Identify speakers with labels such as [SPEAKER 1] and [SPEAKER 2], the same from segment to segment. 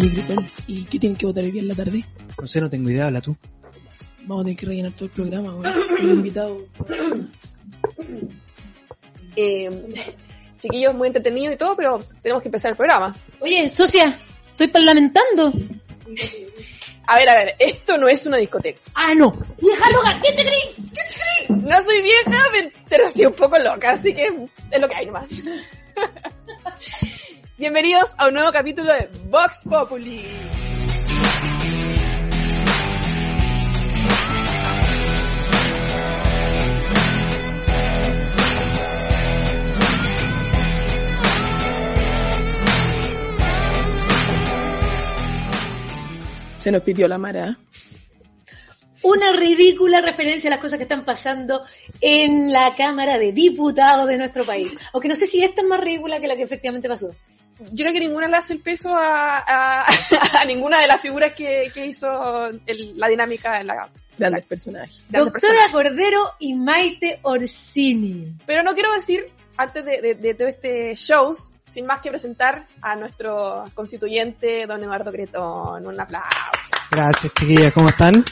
[SPEAKER 1] Oye, ¿y qué tienen que votar hoy día en la tarde?
[SPEAKER 2] No sé, no tengo idea, habla tú.
[SPEAKER 1] Vamos a tener que rellenar todo el programa, güey. Los invitados.
[SPEAKER 3] Eh, chiquillos, muy entretenido y todo, pero tenemos que empezar el programa.
[SPEAKER 4] Oye, socia, estoy parlamentando.
[SPEAKER 3] A ver, a ver, esto no es una discoteca.
[SPEAKER 4] Ah, no. Vieja loca, ¿qué te creí? ¿Qué te creí?
[SPEAKER 3] No soy vieja, pero sí un poco loca, así que es lo que hay nomás. Bienvenidos a un nuevo capítulo de Vox Populi.
[SPEAKER 1] Se nos pidió la mara.
[SPEAKER 4] Una ridícula referencia a las cosas que están pasando en la Cámara de Diputados de nuestro país. Aunque no sé si esta es más ridícula que la que efectivamente pasó.
[SPEAKER 3] Yo creo que ninguna le hace el peso a, a- a ninguna de las figuras que, que hizo el- la dinámica en la...
[SPEAKER 1] Grandes personajes.
[SPEAKER 3] grandes
[SPEAKER 4] Doctora
[SPEAKER 3] personajes.
[SPEAKER 4] Cordero y Maite Orsini.
[SPEAKER 3] Pero no quiero decir, antes de, de- de todo este show, sin más que presentar a nuestro constituyente, don Eduardo Cretón. Un aplauso.
[SPEAKER 2] Gracias, chiquillas, ¿cómo están?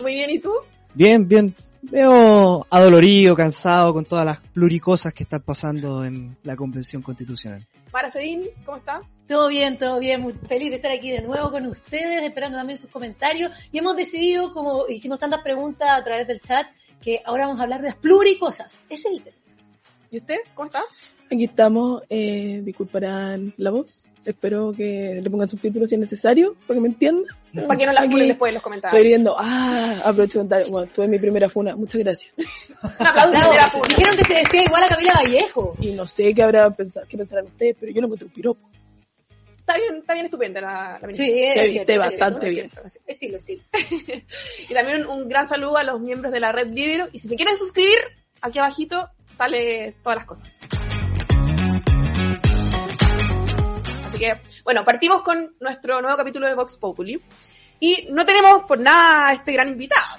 [SPEAKER 3] Muy bien, ¿y tú?
[SPEAKER 2] Bien, bien. Veo adolorido, cansado con todas las pluricosas que están pasando en la Convención Constitucional.
[SPEAKER 3] Mara Sedín, ¿cómo está?
[SPEAKER 4] Todo bien, todo bien. Muy feliz de estar aquí de nuevo con ustedes, esperando también sus comentarios. Y hemos decidido, como hicimos tantas preguntas a través del chat, que ahora vamos a hablar de las pluricosas. Ese es el tema.
[SPEAKER 3] ¿Y usted? ¿Cómo está?
[SPEAKER 1] Aquí estamos, eh, disculparán la voz. Espero que le pongan subtítulos si es necesario, para que me entiendan.
[SPEAKER 3] Para que no la funen después en los comentarios.
[SPEAKER 1] Estoy viendo, ah, aprovecho de contar, bueno, tuve mi primera funa, muchas gracias.
[SPEAKER 3] Un aplauso
[SPEAKER 4] Bravo.
[SPEAKER 3] primera funa.
[SPEAKER 4] Dijeron que se vestía igual a Camila Vallejo.
[SPEAKER 1] Y no sé qué habrá pensado, qué pensarán ustedes, pero yo lo encuentro un piropo.
[SPEAKER 3] Está bien, está bien estupenda la, la ministra.
[SPEAKER 4] Sí, es
[SPEAKER 1] Se
[SPEAKER 4] cierto,
[SPEAKER 1] viste
[SPEAKER 4] es
[SPEAKER 1] bastante
[SPEAKER 4] cierto.
[SPEAKER 1] bien.
[SPEAKER 4] Estilo, estilo.
[SPEAKER 3] Y también un, un gran saludo a los miembros de la red Libero. Y si se quieren suscribir, aquí abajito sale todas las cosas. Así que, bueno, partimos con nuestro nuevo capítulo de Vox Populi. Y no tenemos por nada a este gran invitado.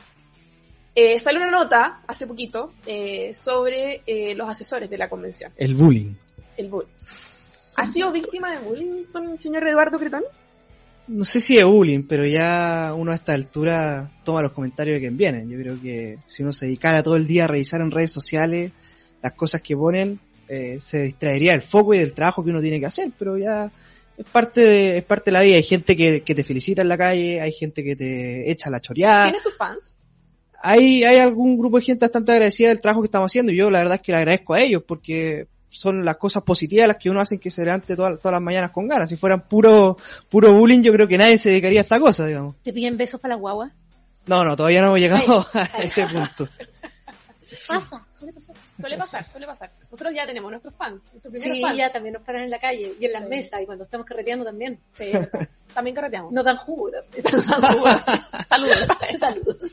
[SPEAKER 3] Eh, salió una nota hace poquito eh, sobre eh, los asesores de la convención,
[SPEAKER 2] El bullying.
[SPEAKER 3] el bullying. ¿Ha sido víctima de bullying, son- señor Eduardo Cretón?
[SPEAKER 2] No sé si es bullying, pero ya uno a esta altura toma los comentarios de quien vienen. Yo creo que si uno se dedicara todo el día a revisar en redes sociales las cosas que ponen, eh, se distraería del foco y del trabajo que uno tiene que hacer, pero ya es parte de, es parte de la vida. Hay gente que, que te felicita en la calle, hay gente que te echa la choreada.
[SPEAKER 3] ¿Tienes tus fans?
[SPEAKER 2] hay, hay algún grupo de gente bastante agradecida del trabajo que estamos haciendo y yo la verdad es que le agradezco a ellos porque son las cosas positivas las que uno hace que se levante todas, todas las mañanas con ganas. Si fueran puro, puro bullying yo creo que nadie se dedicaría a esta cosa, digamos.
[SPEAKER 4] ¿Te piden besos para la guagua?
[SPEAKER 2] No, no, todavía no hemos llegado a ese punto.
[SPEAKER 4] Pasa, suele pasar.
[SPEAKER 3] Suele pasar, suele pasar. Nosotros ya tenemos nuestros fans, nuestros primeros
[SPEAKER 4] Sí,
[SPEAKER 3] fans.
[SPEAKER 4] ya también nos paran en la calle y en las
[SPEAKER 3] Sí.
[SPEAKER 4] mesas y cuando estamos carreteando también.
[SPEAKER 3] Sí, también carreteamos.
[SPEAKER 4] Nos dan jugo.
[SPEAKER 3] Saludos.
[SPEAKER 4] Saludos.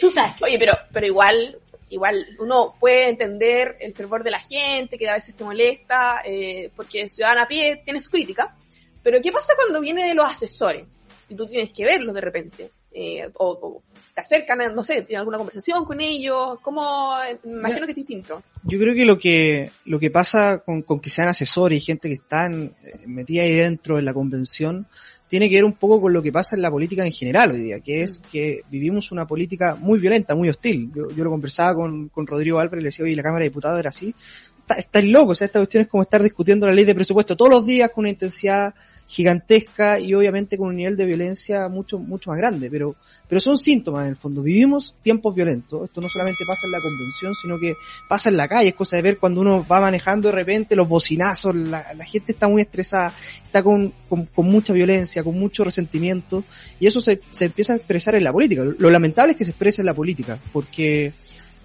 [SPEAKER 4] Tú sabes.
[SPEAKER 3] Oye, pero, pero igual, igual uno puede entender el fervor de la gente, que a veces te molesta, eh, porque Ciudadana a pie tiene su crítica. Pero ¿qué pasa cuando viene de los asesores? Y tú tienes que verlos de repente. Eh, o, o te acercan, no sé, tienen alguna conversación con ellos. ¿Cómo? Imagino que es distinto.
[SPEAKER 2] Yo creo que lo que, lo que pasa con, con que sean asesores y gente que están eh, metida ahí dentro en la convención tiene que ver un poco con lo que pasa en la política en general hoy día, que es que vivimos una política muy violenta, muy hostil. Yo, yo lo conversaba con, con Rodrigo Álvarez le decía, oye, la Cámara de Diputados era así. Está, estáis locos, o sea, esta cuestión es como estar discutiendo la ley de presupuesto todos los días con una intensidad gigantesca y obviamente con un nivel de violencia mucho, mucho más grande, pero, pero son síntomas en el fondo. Vivimos tiempos violentos. Esto no solamente pasa en la convención, sino que pasa en la calle. Es cosa de ver cuando uno va manejando de repente los bocinazos, la, la gente está muy estresada, está con, con, con mucha violencia, con mucho resentimiento, y eso se, se empieza a expresar en la política. Lo lamentable es que se exprese en la política, porque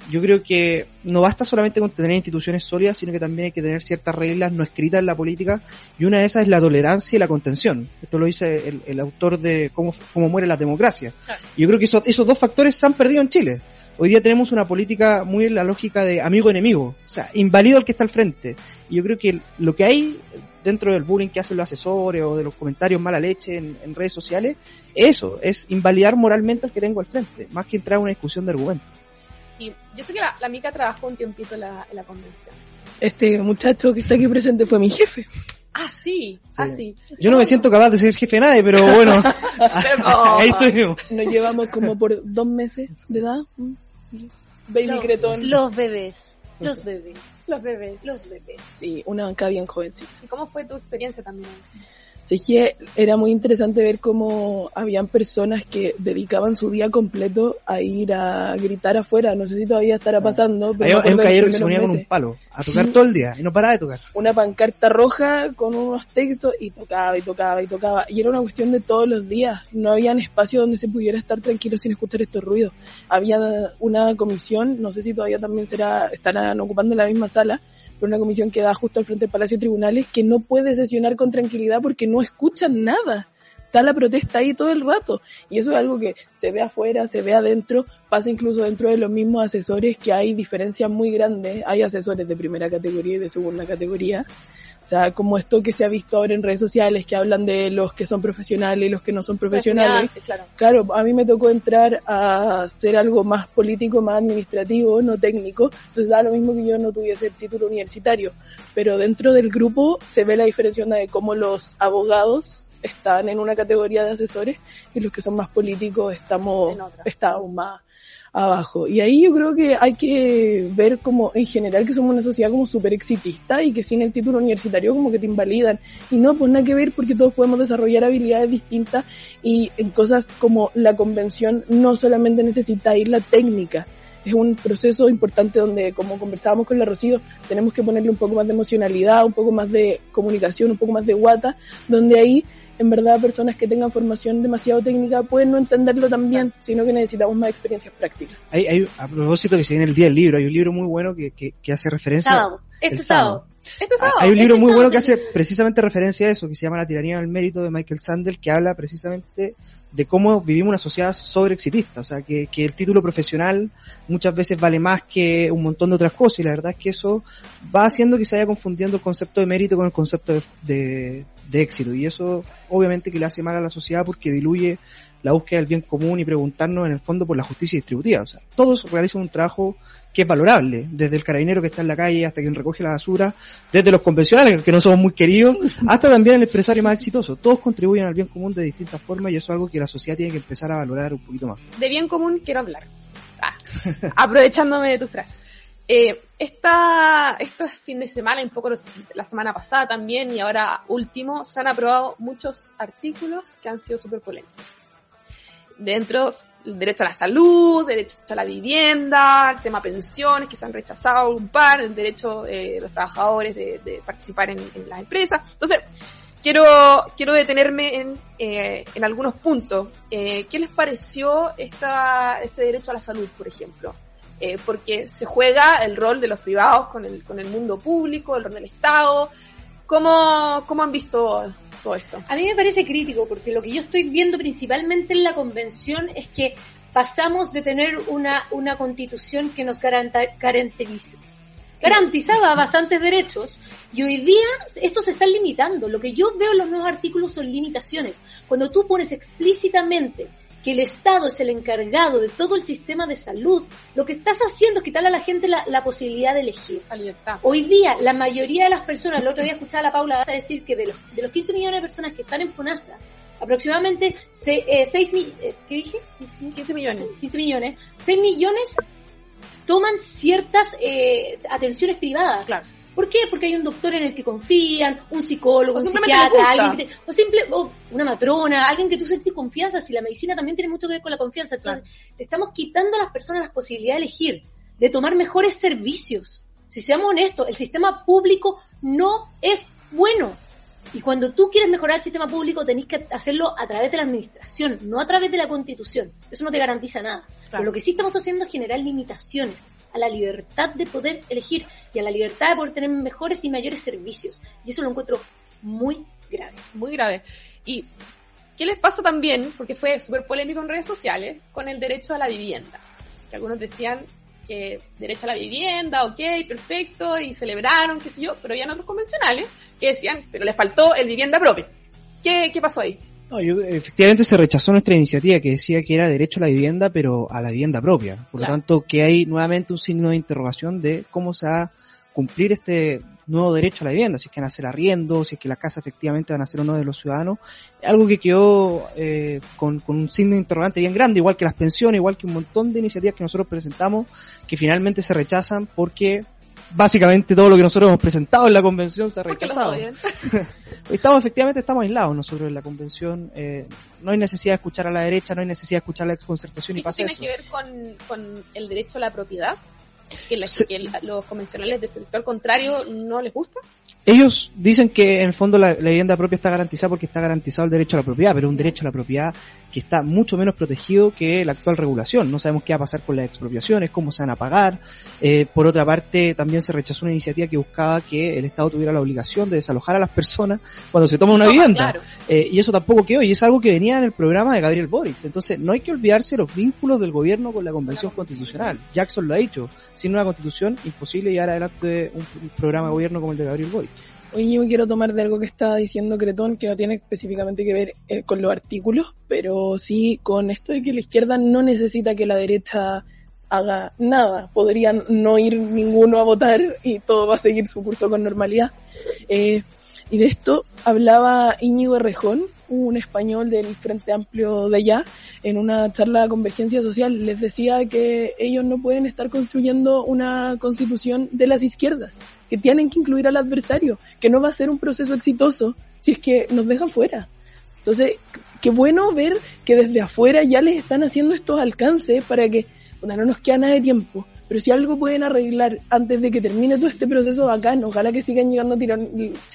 [SPEAKER 2] yo creo que no basta solamente con tener instituciones sólidas, sino que también hay que tener ciertas reglas no escritas en la política, y una de esas es la tolerancia y la contención. Esto lo dice el, el autor de cómo, cómo muere la democracia.
[SPEAKER 3] Claro.
[SPEAKER 2] Y yo creo que esos, esos dos factores se han perdido en Chile. Hoy día tenemos una política muy en la lógica de amigo-enemigo, o sea, invalido al que está al frente. Y yo creo que lo que hay dentro del bullying que hacen los asesores o de los comentarios mala leche en, en redes sociales, eso, es invalidar moralmente al que tengo al frente, más que entrar a una discusión de argumentos.
[SPEAKER 3] Y yo sé que la, la Mica trabajó un tiempito en la, en la convención.
[SPEAKER 1] Este muchacho que está aquí presente fue mi jefe.
[SPEAKER 3] Ah, sí, ah, sí.
[SPEAKER 2] Yo no me siento capaz de ser jefe de nadie, pero bueno, ahí estuvimos.
[SPEAKER 1] Nos llevamos como por dos meses de edad. Baby
[SPEAKER 4] Los-
[SPEAKER 1] Cretón.
[SPEAKER 4] Los bebés. Los bebés.
[SPEAKER 3] Los bebés.
[SPEAKER 4] Los bebés.
[SPEAKER 1] Sí, una banca bien jovencita.
[SPEAKER 3] ¿Y cómo fue tu experiencia también?
[SPEAKER 1] Sí, es que era muy interesante ver cómo habían personas que dedicaban su día completo a ir a gritar afuera. No sé si todavía estará pasando. Pero
[SPEAKER 2] Hay, un caballero que se
[SPEAKER 1] primeros
[SPEAKER 2] ponía con un
[SPEAKER 1] meses.
[SPEAKER 2] palo a tocar
[SPEAKER 1] Sí.
[SPEAKER 2] todo el día y no paraba de tocar.
[SPEAKER 1] Una pancarta roja con unos textos y tocaba y tocaba y tocaba. Y era una cuestión de todos los días. No había espacio donde se pudiera estar tranquilo sin escuchar estos ruidos. Había una comisión, no sé si todavía también será, estarán ocupando la misma sala, pero una comisión que da justo al frente del Palacio de Tribunales que no puede sesionar con tranquilidad porque no escuchan nada. Está la protesta ahí todo el rato. Y eso es algo que se ve afuera, se ve adentro, pasa incluso dentro de los mismos asesores que hay diferencias muy grandes. Hay asesores de primera categoría y de segunda categoría. O sea, como esto que se ha visto ahora en redes sociales, que hablan de los que son profesionales y los que no son profesionales.
[SPEAKER 3] Claro.
[SPEAKER 1] Claro, a mí me tocó entrar a hacer algo más político, más administrativo, no técnico. Entonces da lo mismo que yo no tuviese el título universitario. Pero dentro del grupo se ve la diferencia de cómo los abogados están en una categoría de asesores y los que son más políticos estamos, estamos más abajo. Y ahí yo creo que hay que ver como en general que somos una sociedad como súper exitista y que sin el título universitario como que te invalidan. Y no, pues nada que ver porque todos podemos desarrollar habilidades distintas y en cosas como la convención no solamente necesitáis la técnica. Es un proceso importante donde, como conversábamos con la Rocío, tenemos que ponerle un poco más de emocionalidad, un poco más de comunicación, un poco más de guata, donde ahí en verdad personas que tengan formación demasiado técnica pueden no entenderlo tan bien, sino que necesitamos más experiencias prácticas.
[SPEAKER 2] Hay, hay, a propósito que se viene el día del libro, hay un libro muy bueno que, que, que hace referencia
[SPEAKER 4] Sábado. Este
[SPEAKER 2] el
[SPEAKER 4] sábado.
[SPEAKER 3] Este sábado.
[SPEAKER 2] Hay un libro muy bueno que hace precisamente referencia a eso, que se llama La tiranía del mérito de Michael Sandel, que habla precisamente de cómo vivimos una sociedad sobreexitista, o sea, que, que el título profesional muchas veces vale más que un montón de otras cosas, y la verdad es que eso va haciendo que se vaya confundiendo el concepto de mérito con el concepto de, de, de éxito, y eso obviamente que le hace mal a la sociedad porque diluye la búsqueda del bien común y preguntarnos en el fondo por la justicia distributiva. O sea, todos realizan un trabajo que es valorable, desde el carabinero que está en la calle hasta quien recoge la basura, desde los convencionales, que no somos muy queridos, hasta también el empresario más exitoso. Todos contribuyen al bien común de distintas formas y eso es algo que la sociedad tiene que empezar a valorar un poquito más.
[SPEAKER 3] de bien común quiero hablar. Ah, aprovechándome de tu frase. Eh, esta, este fin de semana, un poco los- la semana pasada también, y ahora último, se han aprobado muchos artículos que han sido súper polémicos. Dentro, el derecho a la salud, derecho a la vivienda, el tema pensiones, que se han rechazado un par, el derecho eh, de los trabajadores de, participar en, en las empresas. Entonces, quiero, quiero detenerme en, eh, en algunos puntos. Eh, ¿Qué les pareció esta, este derecho a la salud, por ejemplo? Eh, porque se juega el rol de los privados con el, con el mundo público, el rol del Estado. ¿Cómo, cómo han visto todo esto?
[SPEAKER 4] A mí me parece crítico porque lo que yo estoy viendo principalmente en la convención es que pasamos de tener una, una constitución que nos garanta, garantiza- garantizaba bastantes derechos y hoy día estos se están limitando. Lo que yo veo en los nuevos artículos son limitaciones. Cuando tú pones explícitamente que el Estado es el encargado de todo el sistema de salud, lo que estás haciendo es quitarle a la gente la, la posibilidad de elegir.
[SPEAKER 3] La libertad.
[SPEAKER 4] Hoy día, la mayoría de las personas, el otro día escuchaba a la Paula Daza decir que de los, de los 15 millones de personas que están en FONASA, aproximadamente 6 millones, ¿qué dije?
[SPEAKER 3] 15 millones.
[SPEAKER 4] 15 millones, 6 millones toman ciertas eh, atenciones privadas.
[SPEAKER 3] Claro.
[SPEAKER 4] ¿Por qué? Porque hay un doctor en el que confían, un psicólogo,
[SPEAKER 3] O
[SPEAKER 4] un psiquiatra, alguien que te- o simple, o una matrona, alguien que tú sentís confianza, si la medicina también tiene mucho que ver con la confianza. Entonces, estamos quitando a las personas la posibilidad de elegir, de tomar mejores servicios. Si seamos honestos, el sistema público no es bueno. Y cuando tú quieres mejorar el sistema público, tenés que hacerlo a través de la administración, no a través de la constitución. Eso no te garantiza nada. Pero lo que sí estamos haciendo es generar limitaciones a la libertad de poder elegir y a la libertad de poder tener mejores y mayores servicios. Y eso lo encuentro muy grave.
[SPEAKER 3] Muy grave. ¿Y qué les pasa también? Porque fue súper polémico en redes sociales con el derecho a la vivienda. Que algunos decían que derecho a la vivienda, ok, perfecto, y celebraron, qué sé yo, pero habían otros convencionales que decían, pero le faltó el vivienda propia. ¿Qué, qué pasó ahí?
[SPEAKER 2] No, yo- efectivamente se rechazó nuestra iniciativa que decía que era derecho a la vivienda, pero a la vivienda propia. Por
[SPEAKER 3] Claro.
[SPEAKER 2] lo tanto, que hay nuevamente un signo de interrogación de cómo se va a cumplir este nuevo derecho a la vivienda, si es que van a ser arriendo, si es que las casas efectivamente van a ser o no de los ciudadanos, algo que quedó eh, con, con, un signo de interrogante bien grande, igual que las pensiones, igual que un montón de iniciativas que nosotros presentamos, que finalmente se rechazan porque básicamente todo lo que nosotros hemos presentado en la convención se ha rechazado. estamos efectivamente estamos aislados nosotros en la convención. Eh, no hay necesidad de escuchar a la derecha, no hay necesidad de escuchar la exconcertación y pasa
[SPEAKER 3] tiene
[SPEAKER 2] eso.
[SPEAKER 3] que ver con, con el derecho a la propiedad? Que, la, que los convencionales del sector contrario no les gusta?
[SPEAKER 2] Ellos dicen que en el fondo la, la, vivienda propia está garantizada porque está garantizado el derecho a la propiedad, pero un derecho a la propiedad que está mucho menos protegido que la actual regulación. No sabemos qué va a pasar con las expropiaciones, cómo se van a pagar. Eh, por otra parte, también se rechazó una iniciativa que buscaba que el Estado tuviera la obligación de desalojar a las personas cuando se toma una no, vivienda. Claro. Eh, y eso tampoco quedó, y es algo que venía en el programa de Gabriel Boric. Entonces, no hay que olvidarse los vínculos del gobierno con la Convención Constitucional. Jackson lo ha dicho. Sin una constitución, imposible llevar adelante un, programa de gobierno como el de Gabriel Boric.
[SPEAKER 1] Oye, yo quiero tomar de algo que estaba diciendo Cretón, que no tiene específicamente que ver eh, con los artículos, pero sí con esto de que la izquierda no necesita que la derecha haga nada. Podrían no ir ninguno a votar y todo va a seguir su curso con normalidad. Eh, y de esto hablaba Íñigo Errejón, un español del Frente Amplio de allá, en una charla de convergencia social. Les decía que ellos no pueden estar construyendo una constitución de las izquierdas, que tienen que incluir al adversario, que no va a ser un proceso exitoso si es que nos dejan fuera. Entonces, qué bueno ver que desde afuera ya les están haciendo estos alcances para que, bueno, no nos queda nada de tiempo, pero si algo pueden arreglar antes de que termine todo este proceso bacán, ojalá que sigan llegando tiron,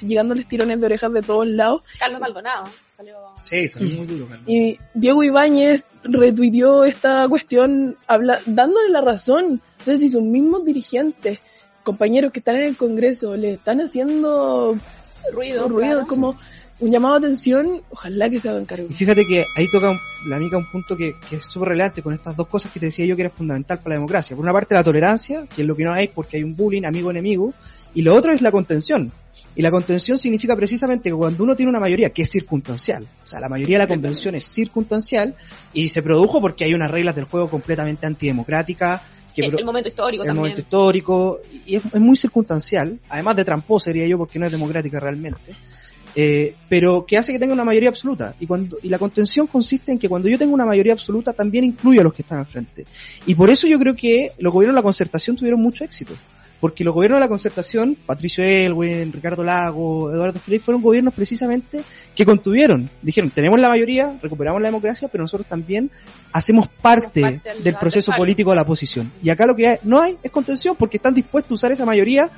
[SPEAKER 1] llegándoles tirones de orejas de todos lados.
[SPEAKER 3] Carlos Maldonado. Salió...
[SPEAKER 2] Sí, salió muy duro. Carlos.
[SPEAKER 1] Y Diego Ibáñez retuiteó esta cuestión habla, dándole la razón. Entonces, si sus mismos dirigentes, compañeros que están en el Congreso, le están haciendo
[SPEAKER 3] ruido,
[SPEAKER 1] ruido
[SPEAKER 3] claro,
[SPEAKER 1] como sí. Un llamado de atención, ojalá que se hagan cargo.
[SPEAKER 2] Y fíjate que ahí toca un, la mica un punto que, que es súper relevante con estas dos cosas que te decía yo que era fundamental para la democracia. Por una parte la tolerancia, que es lo que no hay porque hay un bullying amigo-enemigo, y lo otro es la contención. Y la contención significa precisamente que cuando uno tiene una mayoría que es circunstancial, o sea, la mayoría de la convención es circunstancial y se produjo porque hay unas reglas del juego completamente antidemocráticas.
[SPEAKER 3] Que el, el momento histórico
[SPEAKER 2] el
[SPEAKER 3] también.
[SPEAKER 2] momento histórico, y es, es, muy circunstancial, además de tramposa diría yo porque no es democrática realmente. Eh, pero que hace que tenga una mayoría absoluta. Y, cuando, y la contención consiste en que cuando yo tengo una mayoría absoluta también incluyo a los que están al frente. Y por eso yo creo que los gobiernos de la concertación tuvieron mucho éxito porque los gobiernos de la concertación, Patricio Elwin, Ricardo Lago, Eduardo Frei, fueron gobiernos precisamente que contuvieron. Dijeron, tenemos la mayoría, recuperamos la democracia, pero nosotros también hacemos parte, parte del, del proceso político de la oposición. Y acá lo que hay, no hay es contención porque están dispuestos a usar esa mayoría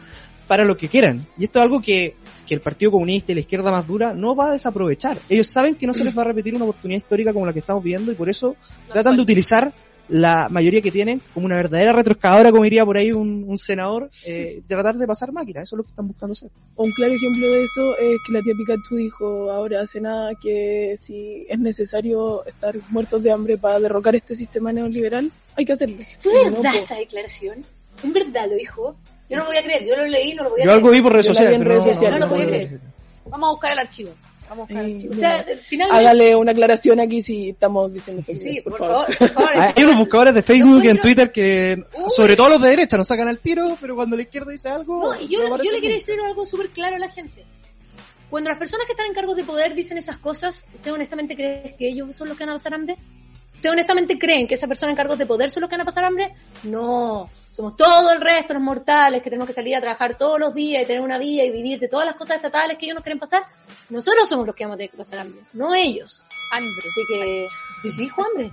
[SPEAKER 2] para lo que quieran. Y esto es algo que, que el Partido Comunista y la izquierda más dura no va a desaprovechar. Ellos saben que no se les va a repetir una oportunidad histórica como la que estamos viendo y por eso no tratan de utilizar la mayoría que tienen como una verdadera retroexcavadora, como diría por ahí un, un senador, eh, tratar de pasar máquina. Eso es lo que están buscando hacer.
[SPEAKER 1] Un claro ejemplo de eso es que la tía Pikachu dijo ahora hace nada que si es necesario estar muertos de hambre para derrocar este sistema neoliberal, hay que hacerlo.
[SPEAKER 4] ¿Fue verdad no, esa declaración? ¿En verdad lo dijo? Yo no lo voy a creer, yo lo leí, no lo voy a
[SPEAKER 2] yo
[SPEAKER 4] creer.
[SPEAKER 2] algo vi por redes sociales,
[SPEAKER 1] pero
[SPEAKER 2] no,
[SPEAKER 4] lo voy a creer.
[SPEAKER 3] Vamos a buscar el archivo. Vamos a buscar el archivo.
[SPEAKER 4] O sea, finalmente...
[SPEAKER 1] Hágale una aclaración aquí si estamos diciendo fake
[SPEAKER 4] Sí,
[SPEAKER 1] por,
[SPEAKER 4] por
[SPEAKER 1] favor.
[SPEAKER 4] favor. Por favor.
[SPEAKER 2] Hay unos buscadores de Facebook y en Twitter que,
[SPEAKER 4] Uy.
[SPEAKER 2] sobre todo los de derecha, nos sacan al tiro, pero cuando la izquierda dice algo.
[SPEAKER 4] No, y yo, yo le quiero decir algo súper claro a la gente. Cuando las personas que están en cargos de poder dicen esas cosas, ¿usted honestamente cree que ellos son los que van a pasar hambre? ¿Usted honestamente creen que esa persona en cargos de poder son los que van a pasar hambre? No, somos todo el resto, los mortales, que tenemos que salir a trabajar todos los días y tener una vida y vivir de todas las cosas estatales que ellos nos quieren pasar. Nosotros somos los que vamos a tener que pasar hambre, no ellos.
[SPEAKER 3] Hambre.
[SPEAKER 4] Así que, sí, dijo hambre.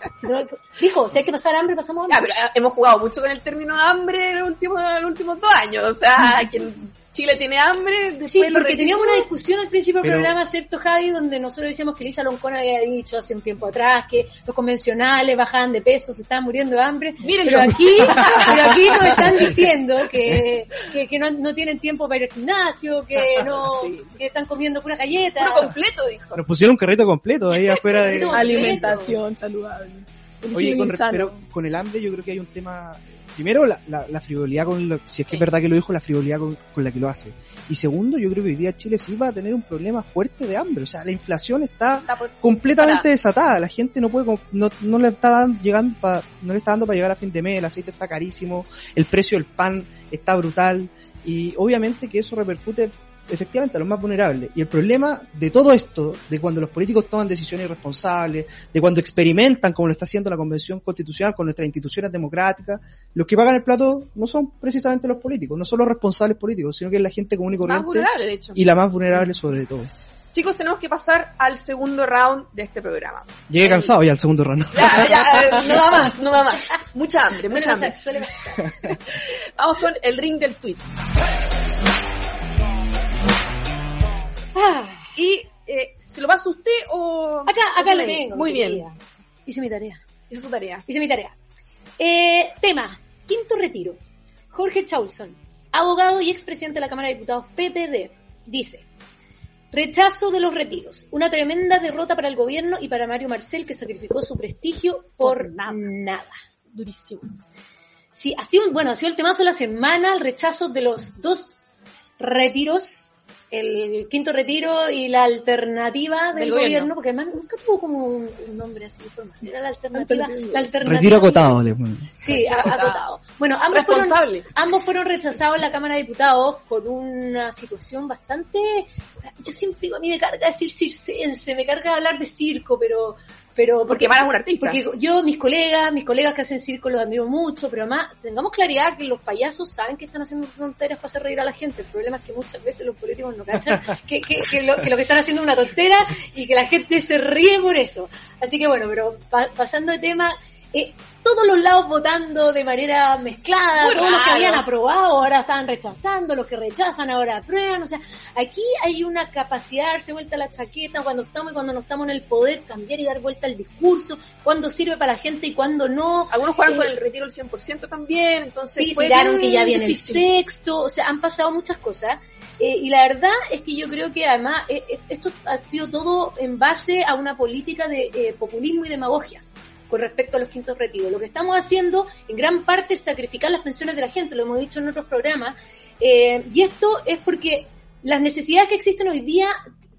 [SPEAKER 4] Dijo, si hay que pasar hambre, pasamos hambre.
[SPEAKER 3] Ya, pero eh, hemos jugado mucho con el término hambre en los últimos, en los últimos dos años. O sea, que Chile tiene hambre.
[SPEAKER 4] Sí, porque teníamos una discusión al principio del
[SPEAKER 2] Pero-
[SPEAKER 4] programa, ¿cierto, Javi? Donde nosotros decíamos que Lisa Loncón había dicho hace un tiempo atrás que los convencionales bajaban de peso, se estaban muriendo de hambre.
[SPEAKER 3] Mírenlo.
[SPEAKER 4] Pero aquí, pero aquí nos están diciendo que, que, que no, no tienen tiempo para ir al gimnasio, que no,
[SPEAKER 1] Sí.
[SPEAKER 4] que están comiendo pura galleta.
[SPEAKER 3] Puro completo, dijo.
[SPEAKER 2] Nos pusieron un carrito completo ahí afuera de.
[SPEAKER 1] Alimentación saludable.
[SPEAKER 2] Oye, con, pero con el hambre yo creo que hay un tema. Primero, la, la, la frivolidad con lo, si es que es verdad que lo dijo, la frivolidad con, con la que lo hace. Y segundo, yo creo que hoy día Chile sí va a tener un problema fuerte de hambre. O sea, la inflación está
[SPEAKER 3] Está por-
[SPEAKER 2] completamente desatada. La gente no puede, no, no le está dando, llegando pa- no le está dando para llegar a fin de mes. El aceite está carísimo, el precio del pan está brutal. y obviamente que eso repercute efectivamente a los más vulnerables. Y el problema de todo esto, de cuando los políticos toman decisiones irresponsables, de cuando experimentan, como lo está haciendo la Convención Constitucional con nuestras instituciones democráticas, los que pagan el plato no son precisamente los políticos, no son los responsables políticos, sino que es la gente común y
[SPEAKER 3] Más
[SPEAKER 2] corriente
[SPEAKER 3] vulnerable, de hecho.
[SPEAKER 2] y la más vulnerable sobre todo.
[SPEAKER 3] Chicos, tenemos que pasar al segundo round de este programa.
[SPEAKER 2] Llegué cansado ya al segundo round.
[SPEAKER 3] Ya, ya, eh, no da más, no da más. Mucha hambre,
[SPEAKER 4] Suele
[SPEAKER 3] mucha
[SPEAKER 4] pasar,
[SPEAKER 3] hambre.
[SPEAKER 4] suele pasar.
[SPEAKER 3] Vamos con el ring del tweet.
[SPEAKER 4] Ah,
[SPEAKER 3] Y, eh, ¿se lo pasa usted o...?
[SPEAKER 4] acá, acá lo tengo.
[SPEAKER 3] Muy bien.
[SPEAKER 4] Hice mi tarea.
[SPEAKER 3] Es su tarea.
[SPEAKER 4] Hice mi tarea. Eh, tema, quinto retiro. Jorge Chaulson, abogado y expresidente de la Cámara de Diputados PPD, dice, rechazo de los retiros, una tremenda derrota para el gobierno y para Mario Marcel que sacrificó su prestigio por,
[SPEAKER 3] Por nada.
[SPEAKER 4] nada.
[SPEAKER 3] Durísimo.
[SPEAKER 4] Sí, ha sido, un- bueno, ha sido el temazo de la semana, el rechazo de los dos retiros, el quinto retiro y la alternativa del,
[SPEAKER 3] Del
[SPEAKER 4] gobierno,
[SPEAKER 3] gobierno.
[SPEAKER 4] porque además nunca tuvo como un, un nombre así formal. Era la alternativa, la alternativa.
[SPEAKER 2] Retiro acotado. le.
[SPEAKER 4] Sí,
[SPEAKER 3] Acotado.
[SPEAKER 4] Bueno, ambos fueron,
[SPEAKER 3] Responsable.
[SPEAKER 4] ambos fueron rechazados en la Cámara de Diputados por una situación bastante... Yo siempre digo, a mí me carga decir circense, me carga hablar de circo, pero... pero
[SPEAKER 3] Porque Mara es un artista.
[SPEAKER 4] Porque yo, mis colegas, mis colegas que hacen circo los admiro mucho, pero además tengamos claridad que los payasos saben que están haciendo tonteras para hacer reír a la gente. El problema es que muchas veces los políticos no cachan que, que, que lo, que lo que están haciendo es una tontera y que la gente se ríe por eso. Así que bueno, pero pa- pasando de tema, eh, todos los lados votando de manera mezclada, todos los que habían aprobado ahora estaban rechazando, los que rechazan ahora aprueban, o sea, aquí hay una capacidad de darse vuelta la chaqueta cuando estamos y cuando no estamos en el poder, cambiar y dar vuelta al discurso, cuándo sirve para la gente y cuándo no.
[SPEAKER 3] Algunos jugaron
[SPEAKER 4] Eh,
[SPEAKER 3] con el retiro del 100% también, entonces
[SPEAKER 4] Sí, tiraron que ya viene
[SPEAKER 3] difícil.
[SPEAKER 4] el sexto, o sea, han pasado muchas cosas. Eh, y la verdad es que yo creo que además eh, eh, esto ha sido todo en base a una política de eh, populismo y demagogia con respecto a los quintos retiros. Lo que estamos haciendo en gran parte es sacrificar las pensiones de la gente, lo hemos dicho en otros programas, eh, y esto es porque las necesidades que existen hoy día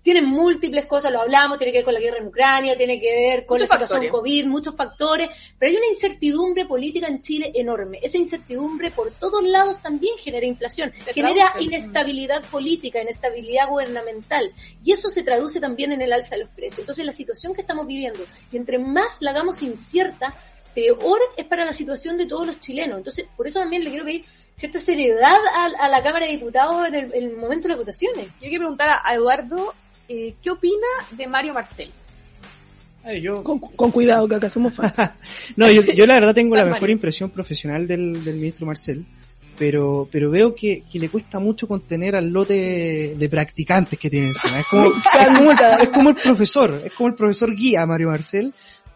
[SPEAKER 4] tienen múltiples cosas, lo hablamos, tiene que ver con la guerra en Ucrania, tiene que ver con
[SPEAKER 3] Muchos
[SPEAKER 4] la situación
[SPEAKER 3] factores.
[SPEAKER 4] COVID, muchos factores, pero hay una incertidumbre política en Chile enorme. Esa incertidumbre por todos lados también genera inflación,
[SPEAKER 3] Se
[SPEAKER 4] genera
[SPEAKER 3] traduce.
[SPEAKER 4] inestabilidad política, inestabilidad gubernamental, y eso se traduce también en el alza de los precios. Entonces la situación que estamos viviendo, y entre más la hagamos incierta, peor es para la situación de todos los chilenos. Entonces, por eso también le quiero pedir cierta seriedad a, a la Cámara de Diputados en el, en el momento de las votaciones.
[SPEAKER 3] Yo quiero preguntar a- Eduardo, eh, ¿qué opina de Mario Marcel?
[SPEAKER 2] Ay, yo,
[SPEAKER 1] Con, con cuidado, que acá somos fans.
[SPEAKER 2] No, yo, yo la verdad tengo la mejor
[SPEAKER 3] Mario.
[SPEAKER 2] impresión profesional del, del ministro Marcel, pero, pero veo que, que le cuesta mucho contener al lote de, de practicantes que tiene encima. Es como, es como, el, es como el profesor, es como el profesor guía Mario Marcel,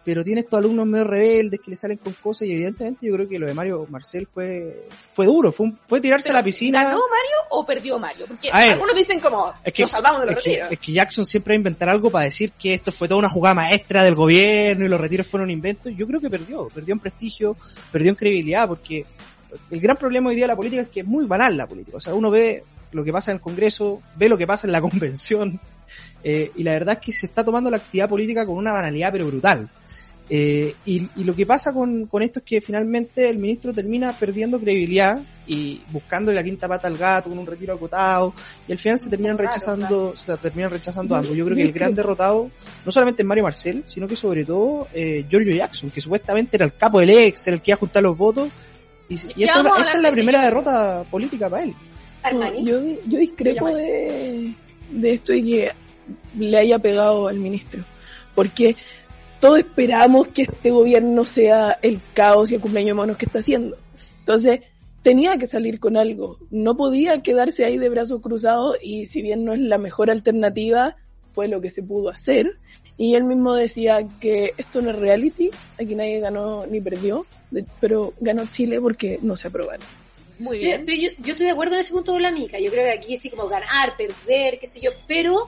[SPEAKER 2] pero tiene estos alumnos medio rebeldes que le salen con cosas y evidentemente yo creo que lo de Mario Marcel fue, fue duro, fue, un- fue tirarse a la piscina.
[SPEAKER 3] ¿Ganó Mario o perdió Mario? Porque
[SPEAKER 2] ver,
[SPEAKER 3] algunos dicen como,
[SPEAKER 2] Es que,
[SPEAKER 3] nos salvamos de los
[SPEAKER 2] es, que, es que Jackson siempre va a inventar algo para decir que esto fue toda una jugada maestra del gobierno y los retiros fueron inventos. Yo creo que perdió, perdió en prestigio, perdió en credibilidad, porque el gran problema hoy día de la política es que es muy banal la política. O sea, uno ve lo que pasa en el Congreso, ve lo que pasa en la convención, eh, y la verdad es que se está tomando la actividad política con una banalidad pero brutal. Eh, y, y lo que pasa con, con esto es que finalmente el ministro termina perdiendo credibilidad y buscando la quinta pata al gato con un retiro acotado y al final se terminan
[SPEAKER 3] Claro,
[SPEAKER 2] rechazando se terminan rechazando ambos. Yo creo que el gran derrotado no solamente es Mario Marcel, sino que sobre todo eh, Giorgio Jackson, que supuestamente era el capo del ex, era el que iba a juntar los votos y, y esta, es la- esta es primera derrota política para él.
[SPEAKER 1] Yo, yo discrepo de, de esto y que le haya pegado al ministro. Porque todos esperamos que este gobierno sea el caos y el cumpleaños de monos que está haciendo. Entonces, tenía que salir con algo. No podía quedarse ahí de brazos cruzados y si bien no es la mejor alternativa, fue lo que se pudo hacer. Y él mismo decía que esto no es reality, aquí nadie ganó ni perdió, pero ganó Chile porque no se aprobaron.
[SPEAKER 3] Muy
[SPEAKER 4] Pero,
[SPEAKER 3] bien.
[SPEAKER 4] pero yo, yo estoy de acuerdo en ese punto con la mica. Yo creo que aquí sí como ganar, perder, qué sé yo, pero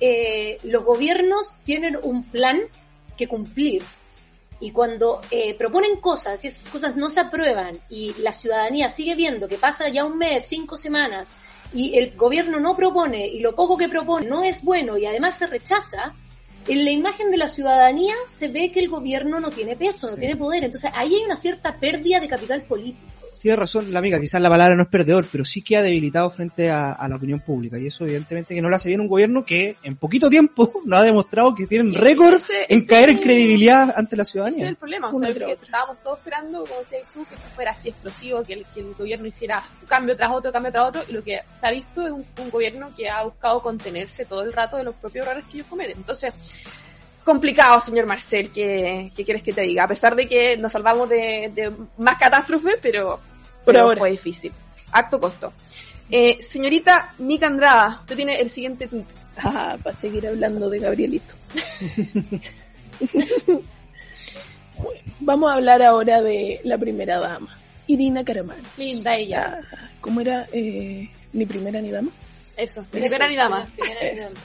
[SPEAKER 4] eh, los gobiernos tienen un plan que cumplir. Y cuando eh, proponen cosas y esas cosas no se aprueban y la ciudadanía sigue viendo que pasa ya un mes, cinco semanas y el gobierno no propone y lo poco que propone no es bueno y además se rechaza, en la imagen de la ciudadanía se ve que el gobierno no tiene peso, no
[SPEAKER 2] Sí.
[SPEAKER 4] tiene poder. Entonces ahí hay una cierta pérdida de capital político.
[SPEAKER 2] Tiene razón la amiga, quizás la palabra no es perdedor, pero sí que ha debilitado frente a, a la opinión pública. Y eso evidentemente que no lo hace bien un gobierno que en poquito tiempo nos ha demostrado que tienen récord en caer en credibilidad ante la
[SPEAKER 3] Ese es
[SPEAKER 2] ciudadanía.
[SPEAKER 3] el problema, o sea, que estábamos todos esperando, como decías tú, que esto fuera así explosivo, que el, que el gobierno hiciera un cambio tras otro, cambio tras otro, y lo que se ha visto es un, un gobierno que ha buscado contenerse todo el rato de los propios errores que ellos cometen. Entonces, complicado, señor Marcel, ¿qué, qué quieres que te diga? A pesar de que nos salvamos de, de más catástrofes, pero, pero
[SPEAKER 1] ahora.
[SPEAKER 3] fue difícil. Acto costo. Eh, señorita Mica Andrada, usted tiene el siguiente tweet.
[SPEAKER 1] Ah, para seguir hablando de Gabrielito. bueno, vamos a hablar ahora de la primera dama, Irina Caramano.
[SPEAKER 3] Linda ella.
[SPEAKER 1] Ah, ¿Cómo era? Eh, ni primera ni dama.
[SPEAKER 3] Eso, ni primera ni dama.
[SPEAKER 1] Eso.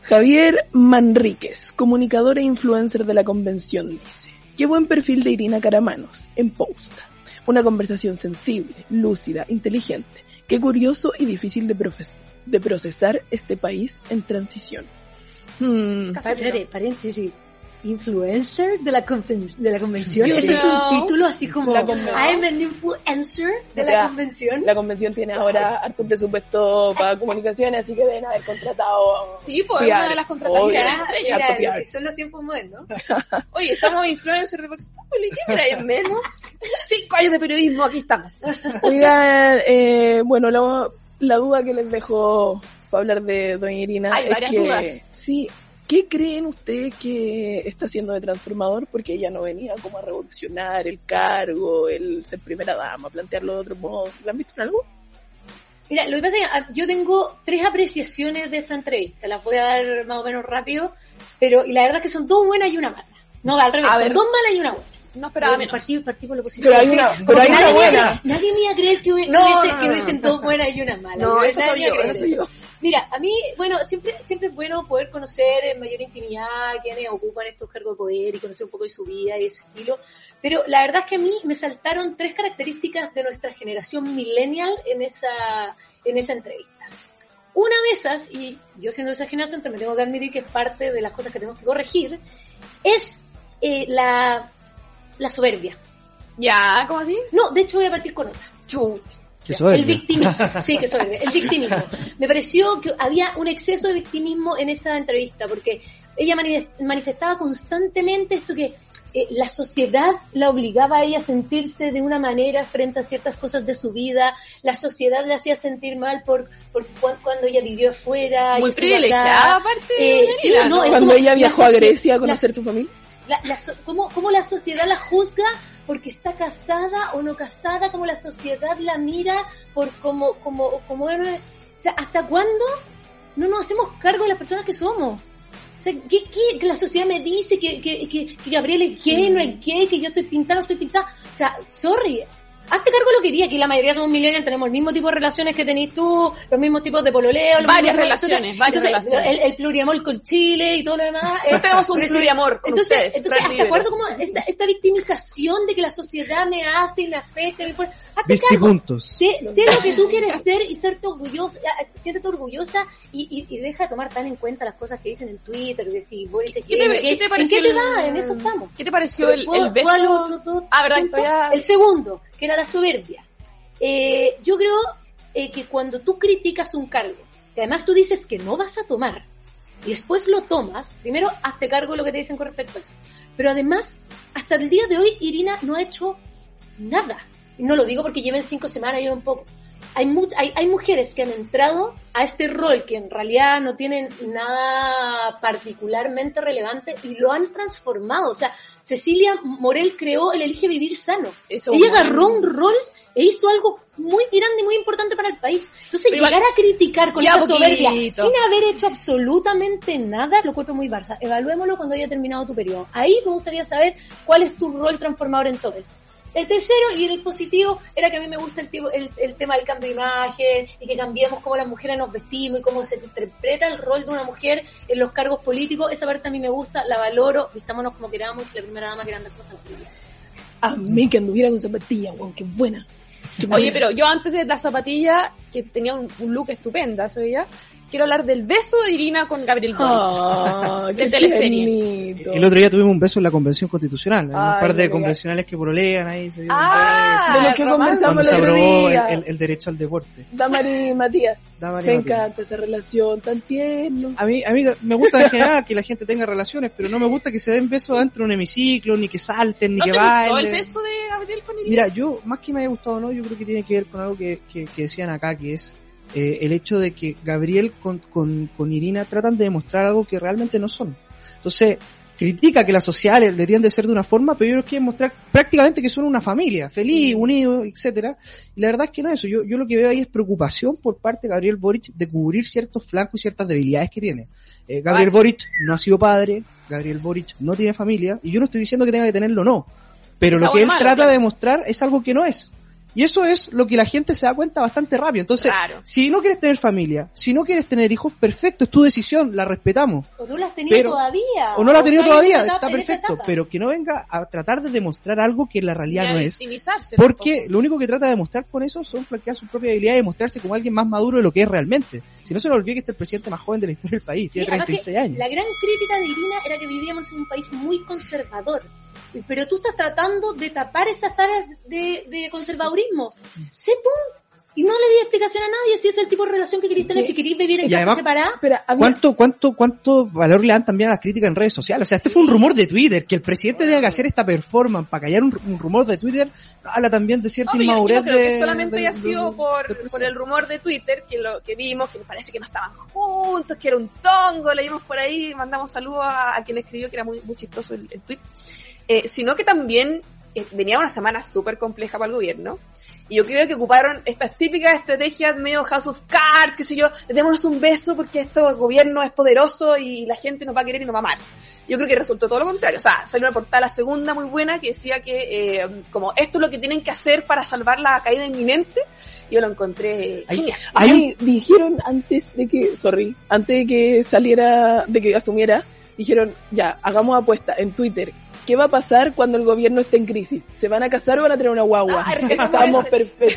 [SPEAKER 1] Javier Manríquez, comunicador e influencer de la convención, dice: Qué buen perfil de Irina Caramanos en Posta. Una conversación sensible, lúcida, inteligente. Qué curioso y difícil de, procesar este país en transición. Hmm,
[SPEAKER 3] Casi
[SPEAKER 4] Espérate, paréntesis. Influencer de la, conven- de la convención.
[SPEAKER 1] Yo
[SPEAKER 4] Ese es
[SPEAKER 3] creo-
[SPEAKER 4] un título así como
[SPEAKER 1] La
[SPEAKER 4] I'm an influencer de
[SPEAKER 1] O
[SPEAKER 4] la
[SPEAKER 1] sea,
[SPEAKER 4] convención.
[SPEAKER 1] La convención tiene ahora harto presupuesto para comunicaciones, así que deben haber contratado.
[SPEAKER 3] Sí, pues es
[SPEAKER 1] PR,
[SPEAKER 3] una de las contrataciones. estrellas.
[SPEAKER 4] son los tiempos modernos.
[SPEAKER 3] Oye, somos influencers de Vox Populi, ¿qué en menos? Cinco años de periodismo, aquí estamos.
[SPEAKER 1] Oigan, eh, bueno, la, la duda que les dejo para hablar de Doña Irina
[SPEAKER 3] Hay
[SPEAKER 1] es
[SPEAKER 3] varias
[SPEAKER 1] que,
[SPEAKER 3] dudas.
[SPEAKER 1] sí, ¿qué creen ustedes que está haciendo de transformador? Porque ella no venía como a revolucionar el cargo, el ser primera dama, plantearlo de otro modo. ¿La han visto en algo?
[SPEAKER 4] Mira, lo que pasa es que ah, yo tengo tres apreciaciones de esta entrevista. Las voy a dar más o menos rápido, pero y la verdad es que son dos buenas y una mala. No, al revés,
[SPEAKER 3] A
[SPEAKER 4] son
[SPEAKER 3] ver.
[SPEAKER 4] dos malas y una buena.
[SPEAKER 3] No esperaba
[SPEAKER 4] Pero
[SPEAKER 3] menos.
[SPEAKER 4] partí, partí por lo positivo.
[SPEAKER 1] Pero hay
[SPEAKER 4] Sí,
[SPEAKER 1] una, pero hay una
[SPEAKER 4] nadie me iba a
[SPEAKER 1] buena.
[SPEAKER 4] creer- Nadie me iba a creer que,
[SPEAKER 3] No, no, no,
[SPEAKER 4] hubiesen
[SPEAKER 3] no.
[SPEAKER 4] dos buenas y una mala.
[SPEAKER 3] No, eso
[SPEAKER 4] verdad
[SPEAKER 3] soy
[SPEAKER 4] me
[SPEAKER 3] yo, eso soy yo.
[SPEAKER 4] Mira, a mí, bueno, siempre, siempre es bueno poder conocer en mayor intimidad quienes ocupan estos cargos de poder y conocer un poco de su vida y de su estilo. Pero la verdad es que a mí me saltaron tres características de nuestra generación millennial en esa, en esa entrevista. Una de esas, y yo siendo de esa generación también tengo que admitir que es parte de las cosas que tenemos que corregir, es eh, la, la soberbia.
[SPEAKER 3] Ya, ¿cómo así?
[SPEAKER 4] No, de hecho voy a partir con otra.
[SPEAKER 3] Chut.
[SPEAKER 4] El victimismo. Sí, que soberbia. El victimismo. Me pareció que había un exceso de victimismo en esa entrevista, porque ella mani- manifestaba constantemente esto que eh, la sociedad la obligaba a ella a sentirse de una manera frente a ciertas cosas de su vida, la sociedad la hacía sentir mal por, por cu- cuando ella vivió afuera.
[SPEAKER 3] Muy privilegiada, aparte.
[SPEAKER 4] Eh, sí, no,
[SPEAKER 1] Cuando
[SPEAKER 4] como
[SPEAKER 1] ella
[SPEAKER 4] la
[SPEAKER 1] viajó a Grecia a
[SPEAKER 4] la-
[SPEAKER 1] conocer su familia.
[SPEAKER 4] La, la ¿cómo, cómo la sociedad la juzga porque está casada o no casada, cómo la sociedad la mira por como, como, como, o sea, ¿hasta cuándo no nos hacemos cargo de las personas que somos? O sea, ¿qué, qué- que la sociedad me dice que, que, que, que Gabriel es gay, no es gay, que yo estoy pintada, no estoy pintada? O sea, sorry, hazte cargo de lo que quería, que la mayoría somos millennials, tenemos el mismo tipo de relaciones que tenés tú, los mismos tipos de pololeo, los
[SPEAKER 3] Varias relaciones, varias
[SPEAKER 4] Entonces,
[SPEAKER 3] relaciones.
[SPEAKER 4] El, el pluriamor con Chile y todo lo demás.
[SPEAKER 3] Nosotros tenemos un pluriamor con
[SPEAKER 4] entonces,
[SPEAKER 3] ustedes.
[SPEAKER 4] entonces ¿hasta cuándo como esta, esta victimización de que la sociedad me hace y me afecta? Me cargo.
[SPEAKER 2] puntos.
[SPEAKER 4] Sé, sé lo que tú quieres ser y serte orgullosa, eh, siéntete orgullosa y, y, y deja de tomar tan en cuenta las cosas que dicen en Twitter, de si Boris es
[SPEAKER 3] ¿Qué te, qué te
[SPEAKER 4] ¿En
[SPEAKER 3] pareció
[SPEAKER 4] qué te
[SPEAKER 3] el-
[SPEAKER 4] va? En eso estamos.
[SPEAKER 3] ¿Qué te pareció el,
[SPEAKER 4] ¿Puedo-
[SPEAKER 3] el beso? Ah, verdad,
[SPEAKER 4] punto?
[SPEAKER 3] todavía-
[SPEAKER 4] El segundo, que era la soberbia. Eh, yo creo eh, que cuando tú criticas un cargo, que además tú dices que no vas a tomar, y después lo tomas, primero hazte cargo de lo que te dicen con respecto a eso. Pero además, hasta el día de hoy, Irina no ha hecho nada. No lo digo porque lleven cinco semanas, llevan poco. Hay, mu- hay, hay mujeres que han entrado a este rol que en realidad no tienen nada particularmente relevante y lo han transformado. O sea, Cecilia Morel creó el Elige Vivir Sano.
[SPEAKER 3] Eso
[SPEAKER 4] Ella
[SPEAKER 3] bueno.
[SPEAKER 4] agarró un rol e hizo algo muy grande y muy importante para el país. Entonces,
[SPEAKER 3] Pero
[SPEAKER 4] llegar a criticar con esa soberbia
[SPEAKER 3] poquito.
[SPEAKER 4] sin haber hecho absolutamente nada, lo encuentro muy Barça. Evaluémoslo cuando haya terminado tu periodo. Ahí me gustaría saber cuál es tu rol transformador en todo esto. El tercero y el positivo era que a mí me gusta el, tipo- el, el tema del cambio de imagen y que cambiemos cómo las mujeres nos vestimos y cómo se interpreta el rol de una mujer en los cargos políticos. Esa parte a mí me gusta, la valoro, vistámonos como queramos y la primera dama quiere andar con zapatillas.
[SPEAKER 1] A mí que anduviera con zapatillas, weón, qué buena.
[SPEAKER 3] Oye, pero yo antes de la zapatilla, que tenía un, un look estupenda, ¿se veía? Quiero hablar del beso de Irina con Gabriel Boric.
[SPEAKER 1] Ah,
[SPEAKER 3] De
[SPEAKER 1] qué
[SPEAKER 3] teleserie.
[SPEAKER 2] El otro día tuvimos un beso en la convención constitucional. Hay un
[SPEAKER 1] Ay,
[SPEAKER 2] par de convencionales que prolean ahí. Se
[SPEAKER 3] Ah,
[SPEAKER 1] de lo que conversamos
[SPEAKER 2] se aprobó el,
[SPEAKER 1] día.
[SPEAKER 2] el- el derecho al deporte.
[SPEAKER 1] Damari y Matías. Me encanta esa relación tan tierna.
[SPEAKER 2] A mí, a mí me gusta en general que la gente tenga relaciones, pero no me gusta que se den besos dentro de un hemiciclo, ni que salten, ni
[SPEAKER 3] ¿No
[SPEAKER 2] que
[SPEAKER 3] te gustó el
[SPEAKER 2] bailen.
[SPEAKER 3] beso de Gabriel con Irina?
[SPEAKER 2] Mira, yo, más que me haya gustado o no, yo creo que tiene que ver con algo que, que- que decían acá, que es eh, el hecho de que Gabriel con, con, con Irina tratan de demostrar algo que realmente no son. Entonces, critica que las sociales deberían de ser de una forma, pero ellos quieren mostrar prácticamente que son una familia, feliz, unido, etcétera. Y la verdad es que no es eso. Yo, yo lo que veo ahí es preocupación por parte de Gabriel Boric de cubrir ciertos flancos y ciertas debilidades que tiene. Eh, Gabriel. Boric no ha sido padre, Gabriel Boric no tiene familia, y yo no estoy diciendo que tenga que tenerlo no. Pero lo que él
[SPEAKER 3] malo,
[SPEAKER 2] trata
[SPEAKER 3] claro.
[SPEAKER 2] de mostrar es algo que no es. Y eso es lo que la gente se da cuenta bastante rápido. Entonces,
[SPEAKER 3] Claro.
[SPEAKER 2] si no quieres tener familia, si no quieres tener hijos, perfecto, es tu decisión, la respetamos.
[SPEAKER 4] O no la has tenido
[SPEAKER 2] Pero-
[SPEAKER 4] todavía.
[SPEAKER 2] O no la ha tenido todavía,
[SPEAKER 4] etapa-
[SPEAKER 2] está perfecto, pero que no venga a tratar de demostrar algo que en la realidad no es. Porque
[SPEAKER 3] tampoco.
[SPEAKER 2] lo único que trata de demostrar con eso son flanquear su propia habilidad y mostrarse como alguien más maduro de lo que es realmente. Si no se le olvide que este es el presidente más joven de la historia del país,
[SPEAKER 4] Sí,
[SPEAKER 2] tiene
[SPEAKER 4] además que
[SPEAKER 2] 36 años.
[SPEAKER 4] La gran crítica de Irina era que vivíamos en un país muy conservador. Pero tú estás tratando de tapar esas áreas de, de conservadurismo. Sé tú. Y no le di explicación a nadie si es el tipo de relación que querés tener,
[SPEAKER 1] ¿Qué?
[SPEAKER 4] si querés vivir en
[SPEAKER 2] Y
[SPEAKER 4] casa
[SPEAKER 2] además-
[SPEAKER 4] separada.
[SPEAKER 1] Espera, había-
[SPEAKER 2] ¿Cuánto, cuánto, cuánto valor le dan también a las críticas en redes sociales? O sea, este fue un rumor de Twitter, que el presidente tenga que hacer esta performance para callar un, un rumor de Twitter, habla también de cierta
[SPEAKER 3] No, yo- yo,
[SPEAKER 2] inmadurez
[SPEAKER 3] no creo
[SPEAKER 2] de-
[SPEAKER 3] que solamente
[SPEAKER 2] del-
[SPEAKER 3] haya sido
[SPEAKER 2] del-
[SPEAKER 3] por, por el rumor de Twitter que lo que vimos, que me parece que no estaban juntos, que era un tongo, leímos por ahí, mandamos saludos a, a quien escribió que era muy, muy chistoso el, el tweet, Eh, sino que también eh, venía una semana súper compleja para el gobierno y yo creo que ocuparon estas típicas estrategias medio House of Cards, qué sé yo, démonos un beso porque este gobierno es poderoso y la gente nos va a querer y nos va a amar. Yo creo que resultó todo lo contrario. O sea, salió una portada la segunda muy buena que decía que eh, como esto es lo que tienen que hacer para salvar la caída inminente. Yo lo encontré
[SPEAKER 2] un-
[SPEAKER 1] Ay, dijeron antes de que, sorry, antes de que saliera, de que asumiera, dijeron, ya, hagamos apuesta en Twitter. ¿Qué va a pasar cuando el gobierno esté en crisis? ¿Se van a casar o van a tener una guagua?
[SPEAKER 3] Ah,
[SPEAKER 1] estamos.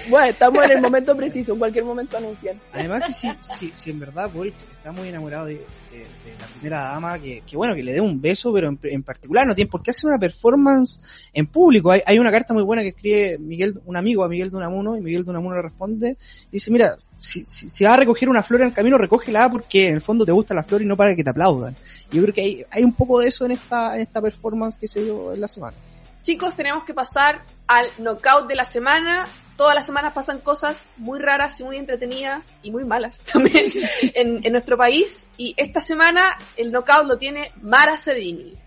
[SPEAKER 1] Bueno, estamos en el momento preciso, en cualquier momento anuncian.
[SPEAKER 2] Además que si, si, si en verdad Boric está muy enamorado de, de- de la primera dama, que, que bueno, que le dé un beso, pero en, en particular no tiene por qué hacer una performance en público. Hay, hay una carta muy buena que escribe Miguel, un amigo a Miguel de Unamuno, y Miguel de Unamuno le responde, y dice, mira, si, si, si vas a recoger una flor en el camino, recógela porque en el fondo te gusta la flor y no para que te aplaudan. Yo creo que hay, hay un poco de eso en esta, en esta performance que se dio en la semana.
[SPEAKER 3] Chicos, tenemos que pasar al knockout de la semana. Todas las semanas pasan cosas muy raras y muy entretenidas y muy malas también en, en nuestro país. Y esta semana el knockout lo tiene Mara Cedini.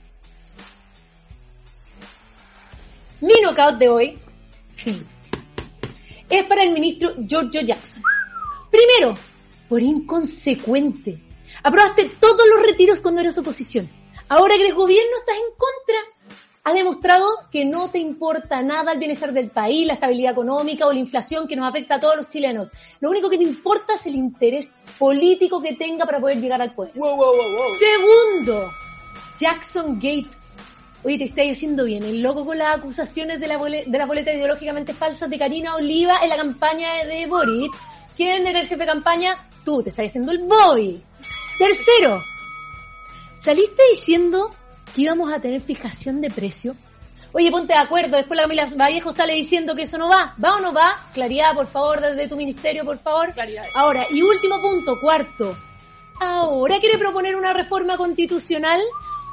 [SPEAKER 4] Mi knockout de hoy es para el ministro Giorgio Jackson. Primero, por inconsecuente. Aprobaste todos los retiros cuando eras oposición. Ahora que eres gobierno estás en contra. Has demostrado que no te importa nada el bienestar del país, la estabilidad económica o la inflación que nos afecta a todos los chilenos. Lo único que te importa es el interés político que tenga para poder llegar al poder.
[SPEAKER 3] Wow, wow, wow, wow.
[SPEAKER 4] Segundo, Jackson Gate. Oye, te estáis haciendo bien. El loco con las acusaciones de la, de la boleta ideológicamente falsas de Karina Oliva en la campaña de Boric. ¿Quién era el jefe de campaña? Tú, te estás haciendo el Bobby. Tercero, saliste diciendo que íbamos a tener fijación de precio. Oye, ponte de acuerdo, después la Camila Vallejo sale diciendo que eso no va. ¿Va o no va? Claridad, por favor, desde tu ministerio, por favor.
[SPEAKER 3] Claridad.
[SPEAKER 4] Ahora, y último punto, cuarto. Ahora quiere proponer una reforma constitucional.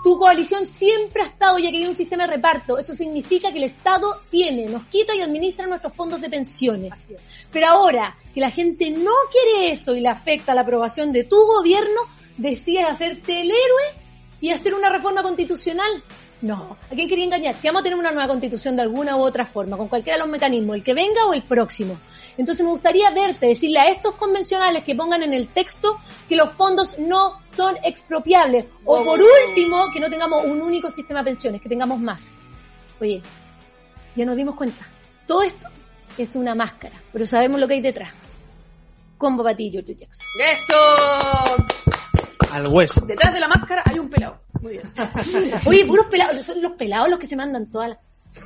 [SPEAKER 4] Tu coalición siempre ha estado ya que hay un sistema de reparto. Eso significa que el Estado tiene, nos quita y administra nuestros fondos de pensiones. Pero ahora que la gente no quiere eso y le afecta la aprobación de tu gobierno, decides hacerte el héroe y hacer una reforma constitucional. No, ¿a quién quería engañar? Si vamos a tener una nueva constitución de alguna u otra forma, con cualquiera de los mecanismos, el que venga o el próximo. Entonces me gustaría verte, decirle a estos convencionales que pongan en el texto que los fondos no son expropiables. O por último, que no tengamos un único sistema de pensiones, que tengamos más. Oye, ya nos dimos cuenta. Todo esto es una máscara, pero sabemos lo que hay detrás. Combo para ti, Giorgio Jackson.
[SPEAKER 3] ¡Esto!
[SPEAKER 2] Al hueso.
[SPEAKER 3] Detrás de la máscara hay un pelado. Muy bien.
[SPEAKER 4] Oye, puros pelados, son los pelados los que se mandan todas las...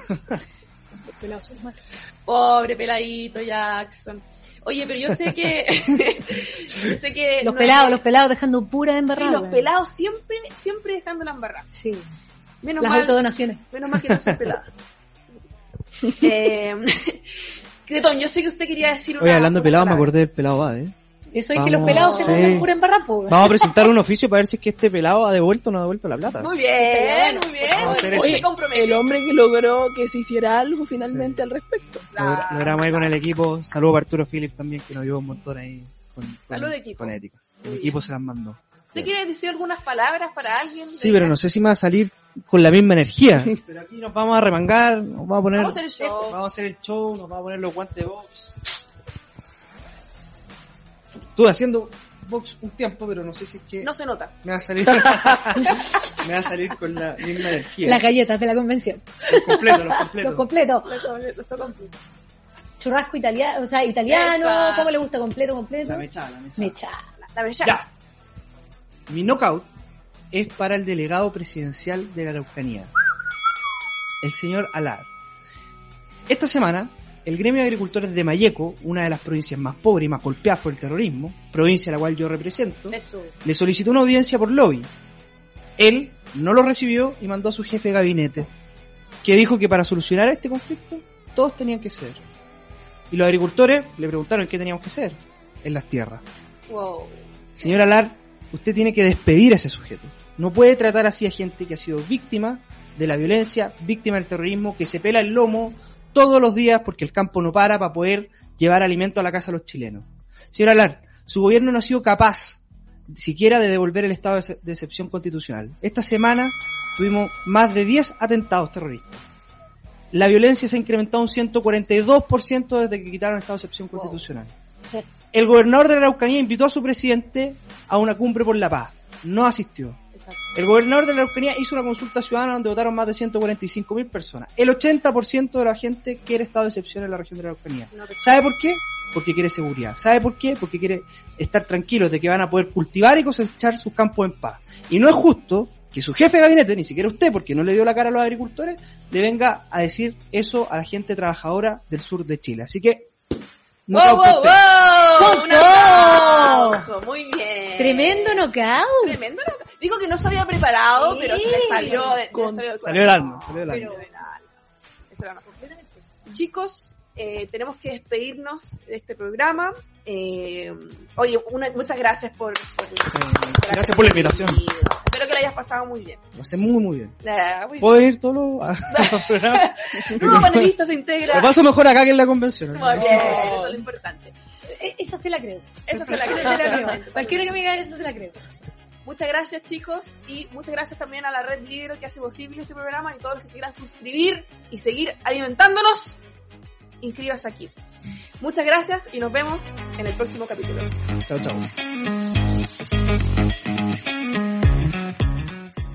[SPEAKER 1] Los pelados son malos.
[SPEAKER 3] Pobre peladito Jackson. Oye, pero yo sé que. yo sé que.
[SPEAKER 4] Los
[SPEAKER 3] no-
[SPEAKER 4] pelados, los pelados dejando pura
[SPEAKER 3] Sí,
[SPEAKER 4] embarrada.
[SPEAKER 3] los
[SPEAKER 4] weón.
[SPEAKER 3] pelados siempre, siempre dejando la embarrada.
[SPEAKER 4] Sí,
[SPEAKER 3] Menos
[SPEAKER 4] las
[SPEAKER 3] mal,
[SPEAKER 4] autodonaciones.
[SPEAKER 3] menos mal que no soy pelada. eh, Cretón, yo sé que usted quería decir una.
[SPEAKER 2] Oye, hablando de pelado, me acordé del pelado Bade. ¿eh?
[SPEAKER 4] Eso dije, los pelados se
[SPEAKER 2] sí.
[SPEAKER 4] mandan pura embarrada.
[SPEAKER 2] Vamos a presentar un oficio para ver si es que este pelado ha devuelto o no ha devuelto la plata.
[SPEAKER 3] Muy bien, muy bien.
[SPEAKER 2] Vamos a hacer
[SPEAKER 3] Oye.
[SPEAKER 1] El hombre que logró que se hiciera algo finalmente
[SPEAKER 2] Sí.
[SPEAKER 1] al respecto.
[SPEAKER 3] La-
[SPEAKER 2] Lo logramos ahí con el equipo. Saludos para Arturo Phillips también, que nos ayudó un montón ahí con, con,
[SPEAKER 3] Salud, equipo.
[SPEAKER 2] con ética. El
[SPEAKER 3] Muy
[SPEAKER 2] equipo
[SPEAKER 3] bien.
[SPEAKER 2] se las mandó.
[SPEAKER 3] ¿Usted quiere decir algunas palabras para alguien?
[SPEAKER 2] Sí, pero no sé si me va a salir con la misma energía. Pero aquí nos vamos a remangar, nos vamos a poner,
[SPEAKER 3] Vamos a hacer el show.
[SPEAKER 2] vamos a hacer el show, nos vamos a poner los guantes de box. Estuve haciendo box un tiempo, pero no sé si es que
[SPEAKER 3] No se nota.
[SPEAKER 2] me va a salir, me va a salir con la misma energía.
[SPEAKER 4] Las galletas de la convención.
[SPEAKER 2] Los completos, los completos.
[SPEAKER 4] Los completos.
[SPEAKER 3] Lo estoy completo.
[SPEAKER 4] Churrasco italiano, o sea, italiano.
[SPEAKER 3] Esa.
[SPEAKER 4] ¿Cómo le gusta completo, completo?
[SPEAKER 2] La mechada, la mechada.
[SPEAKER 4] Mecha.
[SPEAKER 3] La bella.
[SPEAKER 2] Ya. Mi knockout es para el delegado presidencial de la Araucanía, el señor Alar. Esta semana, el gremio de agricultores de Mayeco, una de las provincias más pobres y más golpeadas por el terrorismo, provincia a la cual yo represento, le solicitó una audiencia por lobby. Él no lo recibió y mandó a su jefe de gabinete, que dijo que para solucionar este conflicto todos tenían que ser. Y los agricultores le preguntaron qué teníamos que hacer en las tierras.
[SPEAKER 3] Wow.
[SPEAKER 2] Señor Alar, usted tiene que despedir a ese sujeto. No puede tratar así a gente que ha sido víctima de la violencia, víctima del terrorismo, que se pela el lomo todos los días porque el campo no para para poder llevar alimento a la casa de los chilenos. Señor Alar, su gobierno no ha sido capaz siquiera de devolver el estado de ex- de excepción constitucional. Esta semana tuvimos más de 10 atentados terroristas. La violencia se ha incrementado un 142% desde que quitaron el estado de excepción
[SPEAKER 3] Wow.
[SPEAKER 2] constitucional. El gobernador de la Araucanía invitó a su presidente a una cumbre por la paz. No asistió.
[SPEAKER 3] Exacto.
[SPEAKER 2] El gobernador de la Araucanía hizo una consulta ciudadana donde votaron más de 145 mil personas. El 80% de la gente quiere estado de excepción en la región de la Araucanía.
[SPEAKER 3] No te-
[SPEAKER 2] ¿Sabe por qué? Porque quiere seguridad. ¿Sabe por qué? Porque quiere estar tranquilos de que van a poder cultivar y cosechar sus campos en paz. Y no es justo que su jefe de gabinete, ni siquiera usted, porque no le dio la cara a los agricultores, le venga a decir eso a la gente trabajadora del sur de Chile. Así que, no
[SPEAKER 3] ¡Wow, wow, wow!
[SPEAKER 4] ¡Con
[SPEAKER 3] ¡Un aplauso! Muy bien.
[SPEAKER 4] Tremendo knockout.
[SPEAKER 3] Tremendo. Digo que no se había preparado,
[SPEAKER 4] Sí.
[SPEAKER 3] pero se le salió de,
[SPEAKER 1] Con-
[SPEAKER 3] salió corazón.
[SPEAKER 2] alma, salió del alma.
[SPEAKER 3] Pero. Eso era completamente. Chicos, eh, tenemos que despedirnos de este programa. Eh, oye, una- muchas gracias por, por, por
[SPEAKER 2] Gracias por la invitación.
[SPEAKER 3] Espero que la hayas pasado muy bien.
[SPEAKER 2] Lo hace muy, muy bien.
[SPEAKER 3] Ah, muy
[SPEAKER 2] ¿Puedo ir programas?
[SPEAKER 3] bien. Nuevo panelista se integra.
[SPEAKER 2] Lo paso mejor acá que en la convención.
[SPEAKER 3] Muy eso es lo importante.
[SPEAKER 4] E- Esa se la creo.
[SPEAKER 3] Esa
[SPEAKER 4] se la creo. Cualquiera que me diga eso se la creo.
[SPEAKER 3] Muchas gracias chicos y muchas gracias también a la red Libro que hace posible este programa y todos los que se quieran suscribir y seguir alimentándonos. Inscríbase aquí. Muchas gracias y nos vemos en el próximo capítulo.
[SPEAKER 2] Chao, chao.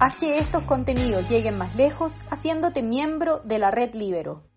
[SPEAKER 5] Haz que estos contenidos lleguen más lejos haciéndote miembro de la red Libero.